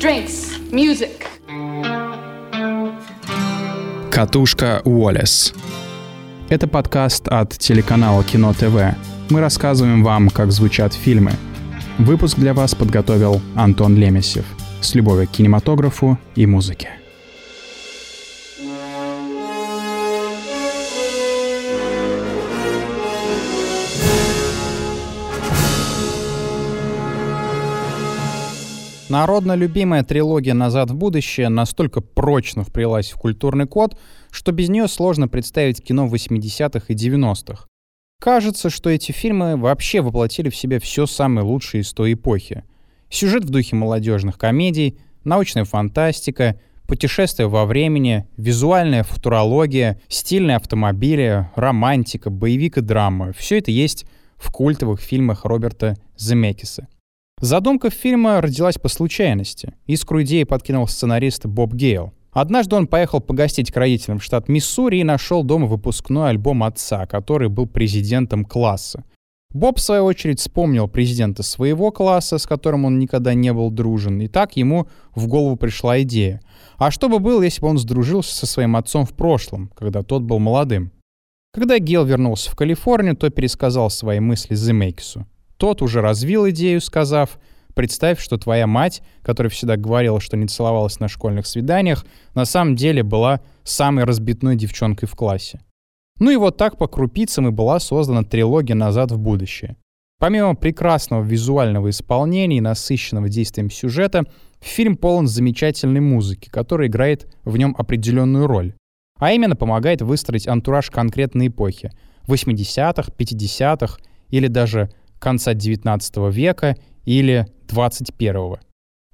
drinks, music. Катушка Уоллес. Это подкаст от телеканала Кино ТВ. Мы рассказываем вам, как звучат фильмы. Выпуск для вас подготовил Антон Лемесев. С любовью к кинематографу и музыке. Народно любимая трилогия «Назад в будущее» настолько прочно вплелась в культурный код, что без нее сложно представить кино 80-х и 90-х. Кажется, что эти фильмы вообще воплотили в себе все самое лучшее из той эпохи. Сюжет в духе молодежных комедий, научная фантастика, путешествия во времени, визуальная футурология, стильные автомобили, романтика, боевик и драма — все это есть в культовых фильмах Роберта Земекиса. Задумка фильма родилась по случайности. Искру идеи подкинул сценарист Боб Гейл. Однажды он поехал погостить к родителям в штат Миссури и нашел дома выпускной альбом отца, который был президентом класса. Боб, в свою очередь, вспомнил президента своего класса, с которым он никогда не был дружен, и так ему в голову пришла идея. А что бы было, если бы он сдружился со своим отцом в прошлом, когда тот был молодым? Когда Гейл вернулся в Калифорнию, то пересказал свои мысли Земекису. Тот уже развил идею, сказав, представь, что твоя мать, которая всегда говорила, что не целовалась на школьных свиданиях, на самом деле была самой разбитной девчонкой в классе. Ну и вот так по крупицам и была создана трилогия «Назад в будущее». Помимо прекрасного визуального исполнения и насыщенного действием сюжета, фильм полон замечательной музыки, которая играет в нем определенную роль. А именно помогает выстроить антураж конкретной эпохи — 80-х, 50-х или даже конца 19 века или 21.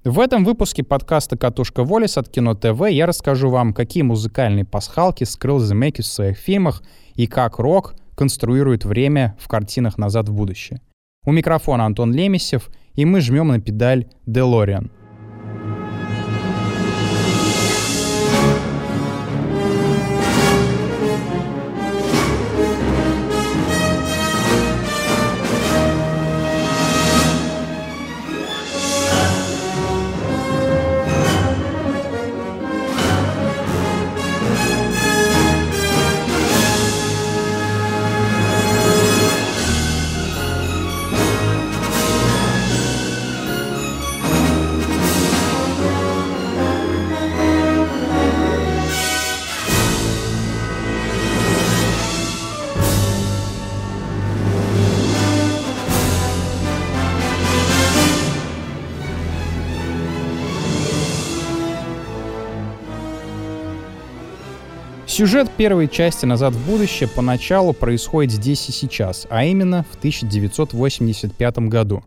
В этом выпуске подкаста «Катушка Волес» от Кино ТВ я расскажу вам, какие музыкальные пасхалки скрыл Земекис в своих фильмах и как рок конструирует время в картинах «Назад в будущее». У микрофона Антон Лемесев, и мы жмем на педаль «Делориан». Сюжет первой части «Назад в будущее» поначалу происходит здесь и сейчас, а именно в 1985 году.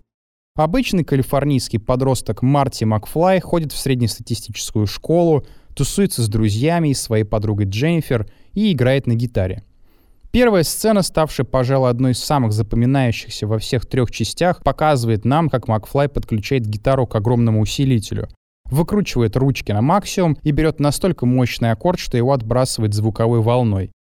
Обычный калифорнийский подросток Марти Макфлай ходит в среднестатистическую школу, тусуется с друзьями и своей подругой Дженнифер и играет на гитаре. Первая сцена, ставшая, пожалуй, одной из самых запоминающихся во всех трех частях, показывает нам, как Макфлай подключает гитару к огромному усилителю выкручивает ручки на максимум и берет настолько мощный аккорд, что его отбрасывает звуковой волной.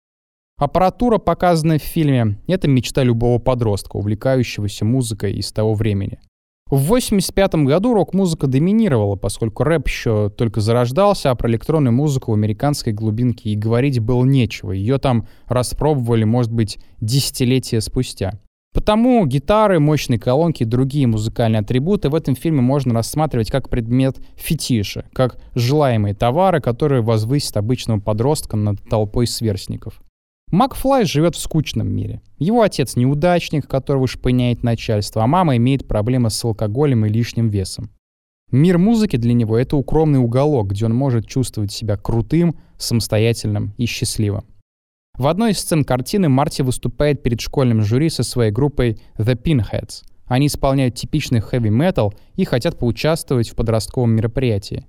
Аппаратура, показанная в фильме, это мечта любого подростка, увлекающегося музыкой из того времени. В 1985 году рок-музыка доминировала, поскольку рэп еще только зарождался, а про электронную музыку в американской глубинке и говорить было нечего. Ее там распробовали, может быть, десятилетия спустя. Потому гитары, мощные колонки и другие музыкальные атрибуты в этом фильме можно рассматривать как предмет фетиша, как желаемые товары, которые возвысят обычного подростка над толпой сверстников. Макфлай живет в скучном мире. Его отец неудачник, которого шпыняет начальство, а мама имеет проблемы с алкоголем и лишним весом. Мир музыки для него — это укромный уголок, где он может чувствовать себя крутым, самостоятельным и счастливым. В одной из сцен картины Марти выступает перед школьным жюри со своей группой The Pinheads. Они исполняют типичный хэви-метал и хотят поучаствовать в подростковом мероприятии.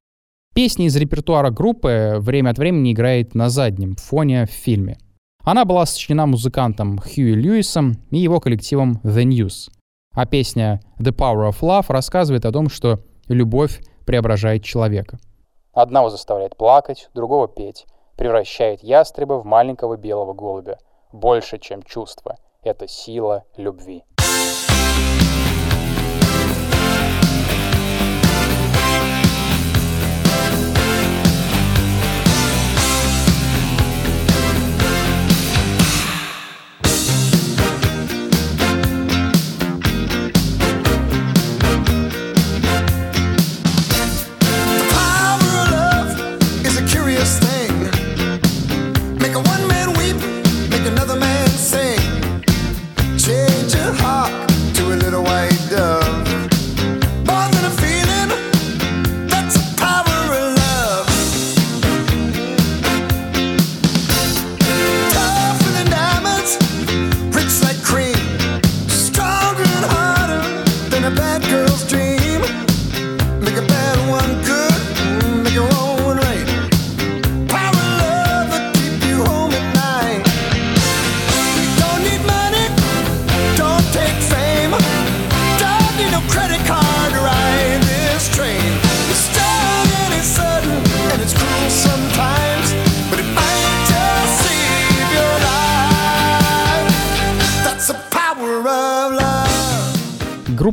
Песня из репертуара группы время от времени играет на заднем фоне в фильме. Она была сочинена музыкантом Хьюи Льюисом и его коллективом The News. А песня The Power of Love рассказывает о том, что любовь преображает человека. Одного заставляет плакать, другого петь превращает ястреба в маленького белого голубя. Больше, чем чувство. Это сила любви.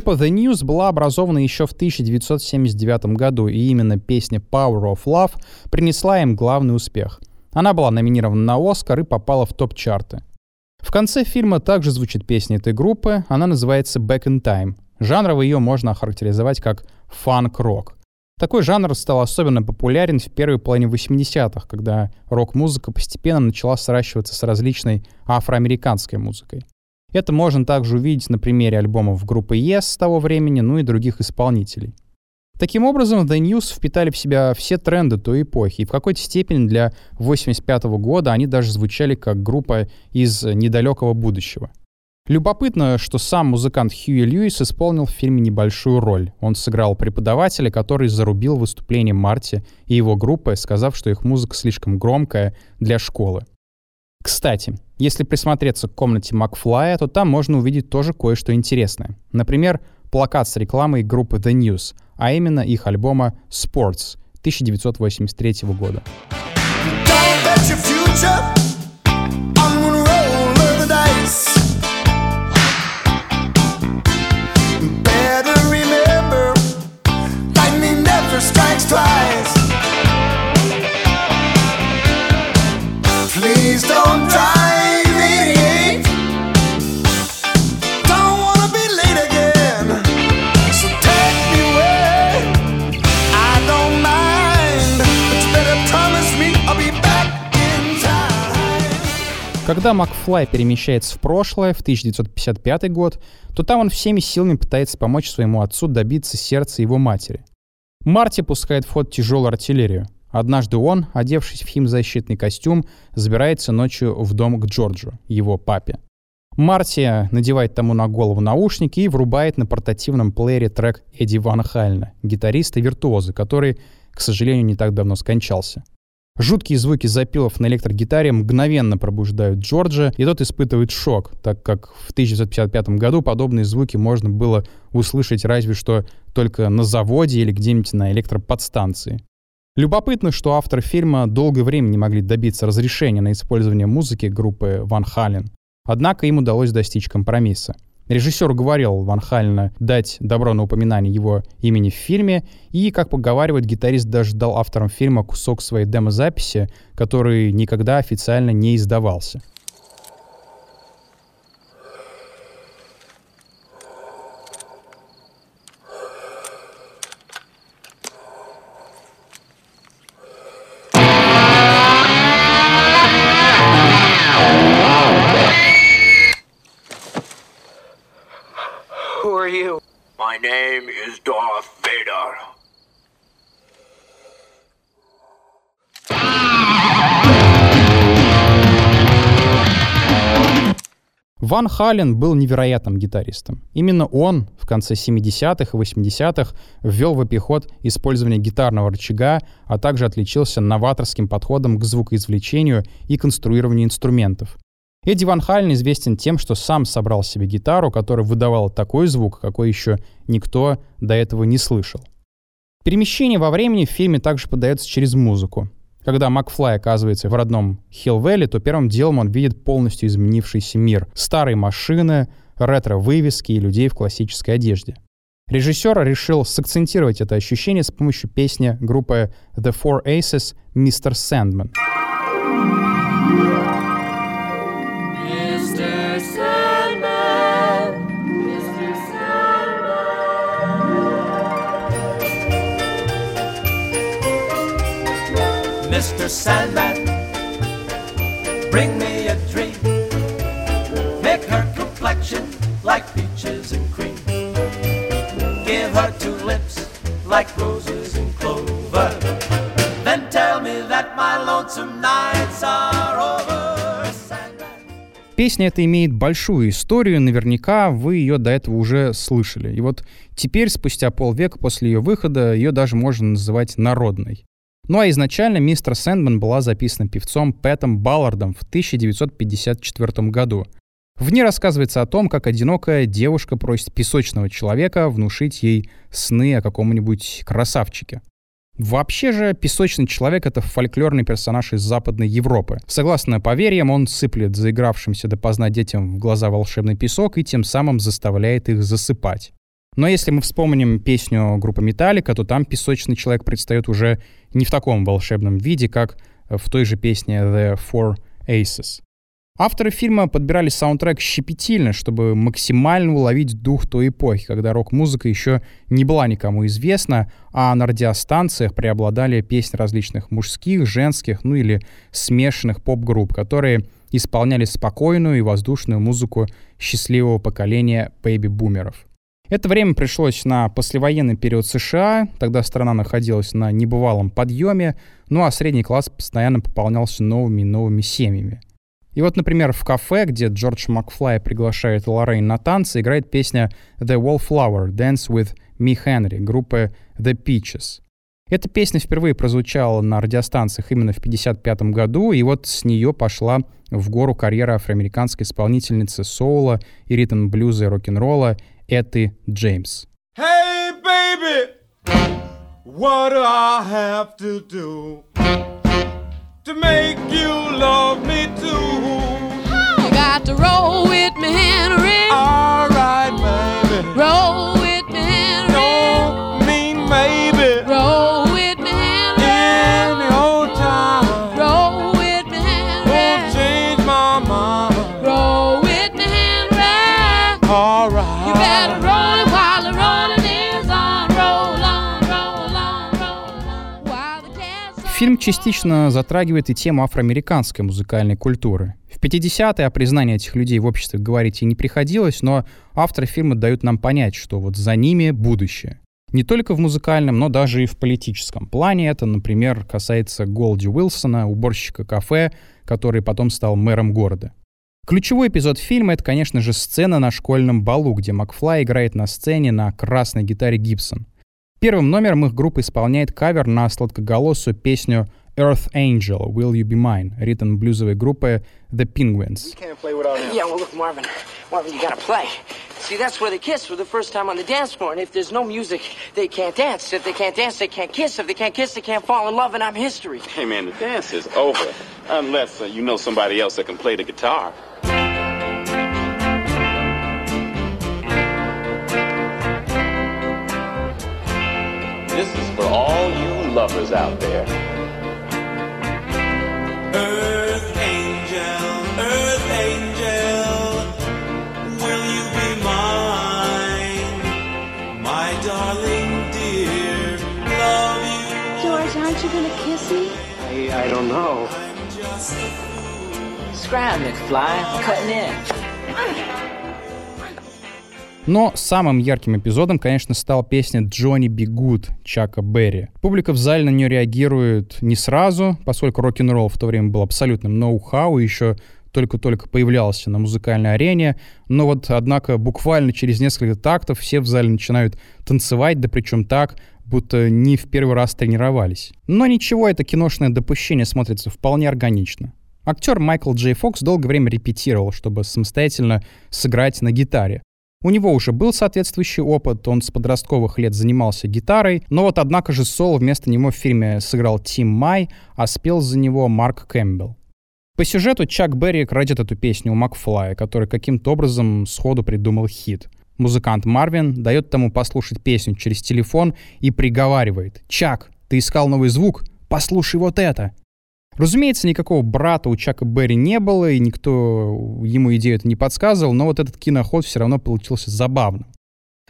Группа The News была образована еще в 1979 году, и именно песня Power of Love принесла им главный успех. Она была номинирована на Оскар и попала в топ-чарты. В конце фильма также звучит песня этой группы, она называется Back in Time. Жанрово ее можно охарактеризовать как фанк-рок. Такой жанр стал особенно популярен в первой половине 80-х, когда рок-музыка постепенно начала сращиваться с различной афроамериканской музыкой. Это можно также увидеть на примере альбомов группы Yes с того времени, ну и других исполнителей. Таким образом, The News впитали в себя все тренды той эпохи, и в какой-то степени для 1985 года они даже звучали как группа из недалекого будущего. Любопытно, что сам музыкант Хьюи Льюис исполнил в фильме небольшую роль. Он сыграл преподавателя, который зарубил выступление Марти и его группы, сказав, что их музыка слишком громкая для школы. Кстати, если присмотреться к комнате Макфлая, то там можно увидеть тоже кое-что интересное. Например, плакат с рекламой группы The News, а именно их альбома Sports 1983 года. Когда Макфлай перемещается в прошлое, в 1955 год, то там он всеми силами пытается помочь своему отцу добиться сердца его матери. Марти пускает в ход тяжелую артиллерию. Однажды он, одевшись в химзащитный костюм, забирается ночью в дом к Джорджу, его папе. Марти надевает тому на голову наушники и врубает на портативном плеере трек Эдди Ван Хальна, гитариста виртуоза, который, к сожалению, не так давно скончался. Жуткие звуки запилов на электрогитаре мгновенно пробуждают Джорджа, и тот испытывает шок, так как в 1955 году подобные звуки можно было услышать разве что только на заводе или где-нибудь на электроподстанции. Любопытно, что авторы фильма долгое время не могли добиться разрешения на использование музыки группы Ван Хален. Однако им удалось достичь компромисса. Режиссер уговорил Ван Хальна дать добро на упоминание его имени в фильме, и, как поговаривают, гитарист даже дал авторам фильма кусок своей демозаписи, который никогда официально не издавался. Ван Хален был невероятным гитаристом. Именно он в конце 70-х и 80-х ввел в обиход использование гитарного рычага, а также отличился новаторским подходом к звукоизвлечению и конструированию инструментов. Эдди Ван Хален известен тем, что сам собрал себе гитару, которая выдавала такой звук, какой еще никто до этого не слышал. Перемещение во времени в фильме также подается через музыку. Когда Макфлай оказывается в родном Хилл-Вэлли, то первым делом он видит полностью изменившийся мир. Старые машины, ретро-вывески и людей в классической одежде. Режиссер решил сакцентировать это ощущение с помощью песни группы The Four Aces «Mr. Sandman». Mr. Sandman, bring me a dream. Make her complexion like peaches and cream. Give her two lips like roses and clover. Then tell me that my lonesome nights are over. Песня эта имеет большую историю, наверняка вы ее до этого уже слышали. И вот теперь, спустя полвека после ее выхода, ее даже можно называть народной. Ну а изначально «Мистер Сэндман» была записана певцом Пэтом Баллардом в 1954 году. В ней рассказывается о том, как одинокая девушка просит песочного человека внушить ей сны о каком-нибудь красавчике. Вообще же, песочный человек — это фольклорный персонаж из Западной Европы. Согласно поверьям, он сыплет заигравшимся допоздна детям в глаза волшебный песок и тем самым заставляет их засыпать. Но если мы вспомним песню группы Металлика, то там песочный человек предстает уже не в таком волшебном виде, как в той же песне The Four Aces. Авторы фильма подбирали саундтрек щепетильно, чтобы максимально уловить дух той эпохи, когда рок-музыка еще не была никому известна, а на радиостанциях преобладали песни различных мужских, женских, ну или смешанных поп-групп, которые исполняли спокойную и воздушную музыку счастливого поколения бэйби-бумеров. Это время пришлось на послевоенный период США, тогда страна находилась на небывалом подъеме, ну а средний класс постоянно пополнялся новыми и новыми семьями. И вот, например, в кафе, где Джордж Макфлай приглашает Лоррейн на танцы, играет песня «The Wallflower» «Dance with Me Henry» группы The Peaches. Эта песня впервые прозвучала на радиостанциях именно в 1955 году, и вот с нее пошла в гору карьера афроамериканской исполнительницы соула и ритм-блюза и рок-н-ролла Эты Джеймс. Hey, baby, what do I have to do? to make you love me too. You got to roll with me, Henry. All right, baby. Roll Фильм частично затрагивает и тему афроамериканской музыкальной культуры. В 50-е о признании этих людей в обществе говорить и не приходилось, но авторы фильма дают нам понять, что вот за ними будущее. Не только в музыкальном, но даже и в политическом плане. Это, например, касается Голди Уилсона, уборщика кафе, который потом стал мэром города. Ключевой эпизод фильма — это, конечно же, сцена на школьном балу, где Макфлай играет на сцене на красной гитаре Гибсон. Первым номером их группа исполняет кавер на сладкоголосую песню Earth Angel, Will You Be Mine, ритм блюзовой группы The Penguins. Yeah, well, look, Marvin, Marvin, you gotta play. See, that's where they kiss for the first time on the dance floor. And if there's no music, they can't dance. If they can't dance, they can't kiss. If they can't kiss, they can't fall in love, and I'm history. Hey, man, the dance is over. Unless uh, you know somebody else that can play the guitar. This is for all you lovers out there. Earth angel, earth angel, will you be mine? My darling dear, love you. George, aren't you gonna kiss me? I, I don't know. Scram, McFly. I'm cutting in. Но самым ярким эпизодом, конечно, стала песня «Джонни Би Гуд» Чака Берри. Публика в зале на нее реагирует не сразу, поскольку рок-н-ролл в то время был абсолютным ноу-хау, еще только-только появлялся на музыкальной арене, но вот, однако, буквально через несколько тактов все в зале начинают танцевать, да причем так, будто не в первый раз тренировались. Но ничего, это киношное допущение смотрится вполне органично. Актер Майкл Джей Фокс долгое время репетировал, чтобы самостоятельно сыграть на гитаре. У него уже был соответствующий опыт, он с подростковых лет занимался гитарой, но вот однако же соло вместо него в фильме сыграл Тим Май, а спел за него Марк Кэмпбелл. По сюжету Чак Берри крадет эту песню у Макфлая, который каким-то образом сходу придумал хит. Музыкант Марвин дает тому послушать песню через телефон и приговаривает «Чак, ты искал новый звук? Послушай вот это!» Разумеется, никакого брата у Чака Берри не было, и никто ему идею это не подсказывал, но вот этот киноход все равно получился забавным.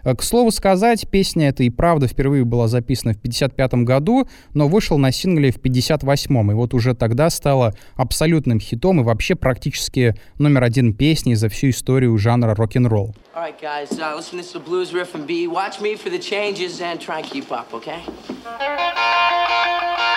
Э, к слову сказать, песня эта и правда впервые была записана в 1955 году, но вышел на сингле в 1958, и вот уже тогда стала абсолютным хитом и вообще практически номер один песни за всю историю жанра рок-н-ролл. Right, uh,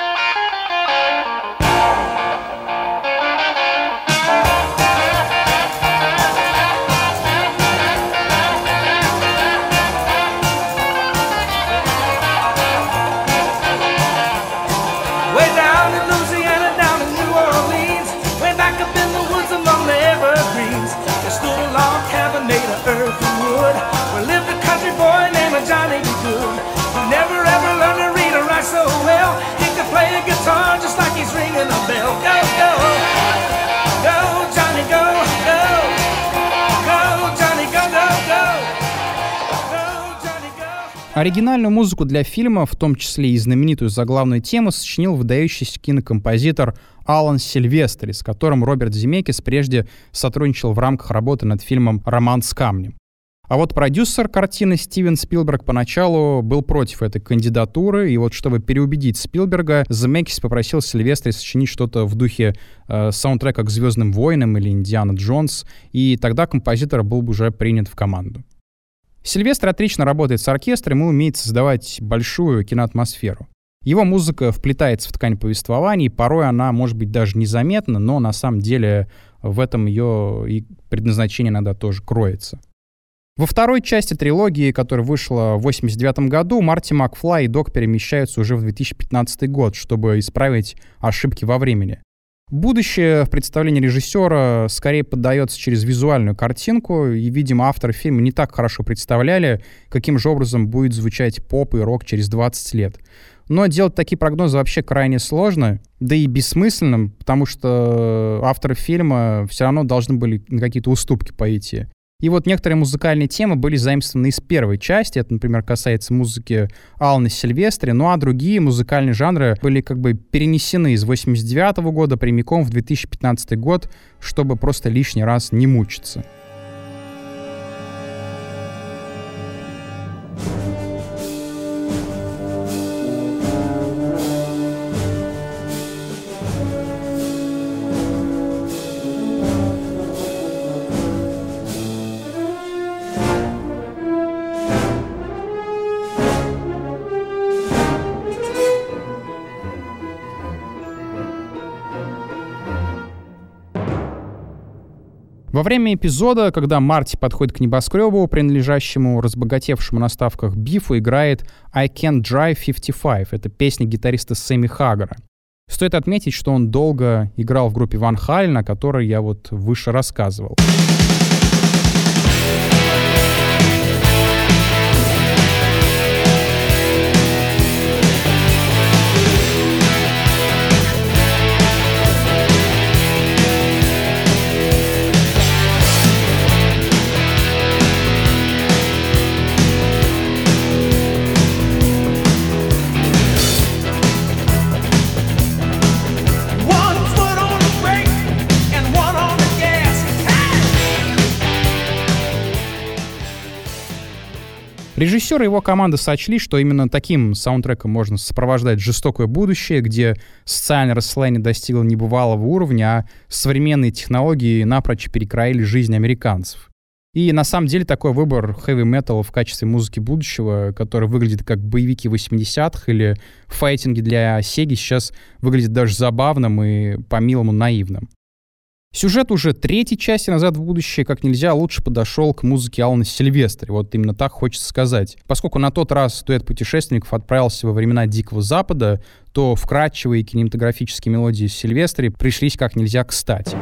Оригинальную музыку для фильма, в том числе и знаменитую заглавную тему, сочинил выдающийся кинокомпозитор Алан Сильвестри, с которым Роберт Земекис прежде сотрудничал в рамках работы над фильмом «Роман с камнем». А вот продюсер картины Стивен Спилберг поначалу был против этой кандидатуры, и вот чтобы переубедить Спилберга, Земекис попросил Сильвестри сочинить что-то в духе э, саундтрека к «Звездным войнам» или «Индиана Джонс», и тогда композитор был бы уже принят в команду. Сильвестр отлично работает с оркестром и умеет создавать большую киноатмосферу. Его музыка вплетается в ткань повествования, и порой она может быть даже незаметна, но на самом деле в этом ее и предназначение иногда тоже кроется. Во второй части трилогии, которая вышла в 1989 году, Марти Макфлай и Док перемещаются уже в 2015 год, чтобы исправить ошибки во времени. Будущее в представлении режиссера скорее поддается через визуальную картинку, и, видимо, авторы фильма не так хорошо представляли, каким же образом будет звучать поп и рок через 20 лет. Но делать такие прогнозы вообще крайне сложно, да и бессмысленно, потому что авторы фильма все равно должны были на какие-то уступки пойти. И вот некоторые музыкальные темы были заимствованы из первой части. Это, например, касается музыки Алны Сильвестри. Ну а другие музыкальные жанры были как бы перенесены из 89 года прямиком в 2015 год, чтобы просто лишний раз не мучиться. Во время эпизода, когда Марти подходит к небоскребу, принадлежащему разбогатевшему на ставках Бифу, играет «I Can't Drive 55». Это песня гитариста Сэмми Хаггара. Стоит отметить, что он долго играл в группе Ван Хален, о которой я вот выше рассказывал. Режиссер и его команда сочли, что именно таким саундтреком можно сопровождать жестокое будущее, где социальное расслоение достигло небывалого уровня, а современные технологии напрочь перекроили жизнь американцев. И на самом деле такой выбор хэви металла в качестве музыки будущего, который выглядит как боевики 80-х или файтинги для Сеги, сейчас выглядит даже забавным и по-милому наивным. Сюжет уже третьей части «Назад в будущее» как нельзя лучше подошел к музыке Алана Сильвестри. Вот именно так хочется сказать. Поскольку на тот раз дуэт путешественников отправился во времена Дикого Запада, то вкрадчивые кинематографические мелодии Сильвестри пришлись как нельзя кстати.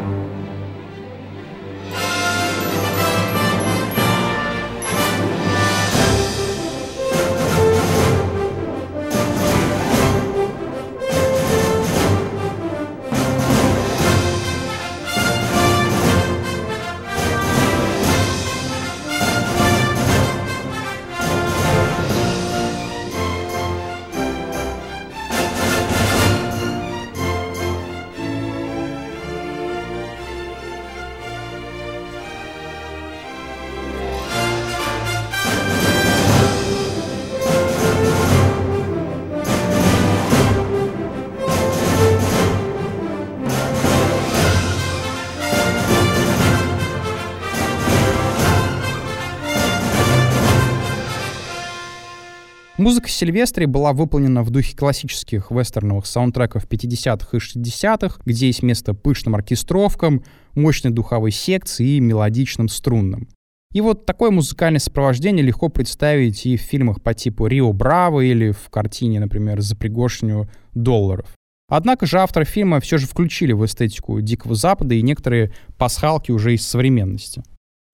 Музыка Сильвестри была выполнена в духе классических вестерновых саундтреков 50-х и 60-х, где есть место пышным оркестровкам, мощной духовой секции и мелодичным струнным. И вот такое музыкальное сопровождение легко представить и в фильмах по типу «Рио Браво» или в картине, например, «За пригоршню долларов». Однако же авторы фильма все же включили в эстетику Дикого Запада и некоторые пасхалки уже из современности.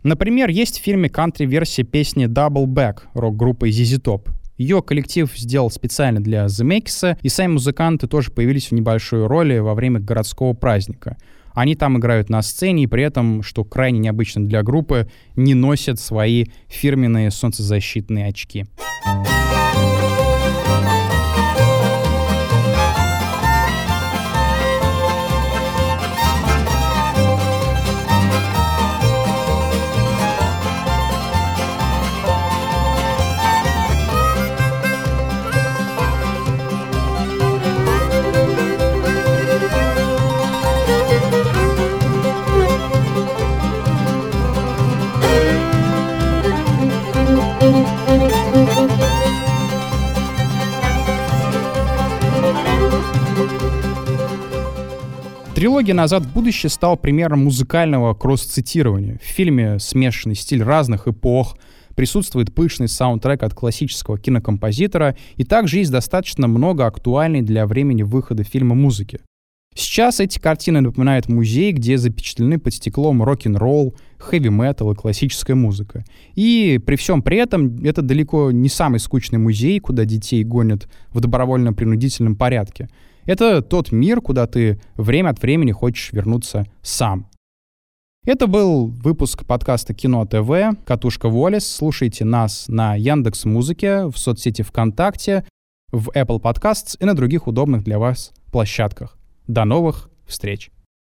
Например, есть в фильме кантри-версия песни «Double Back» рок-группы ZZ Top. Ее коллектив сделал специально для Makes, и сами музыканты тоже появились в небольшой роли во время городского праздника. Они там играют на сцене, и при этом, что крайне необычно для группы, не носят свои фирменные солнцезащитные очки. Трилогия «Назад в будущее» стала примером музыкального кросс-цитирования. В фильме смешанный стиль разных эпох, присутствует пышный саундтрек от классического кинокомпозитора, и также есть достаточно много актуальной для времени выхода фильма музыки. Сейчас эти картины напоминают музей, где запечатлены под стеклом рок-н-ролл, хэви-метал и классическая музыка. И при всем при этом это далеко не самый скучный музей, куда детей гонят в добровольно-принудительном порядке. Это тот мир, куда ты время от времени хочешь вернуться сам. Это был выпуск подкаста Кино ТВ «Катушка Волес». Слушайте нас на Яндекс Музыке, в соцсети ВКонтакте, в Apple Podcasts и на других удобных для вас площадках. До новых встреч!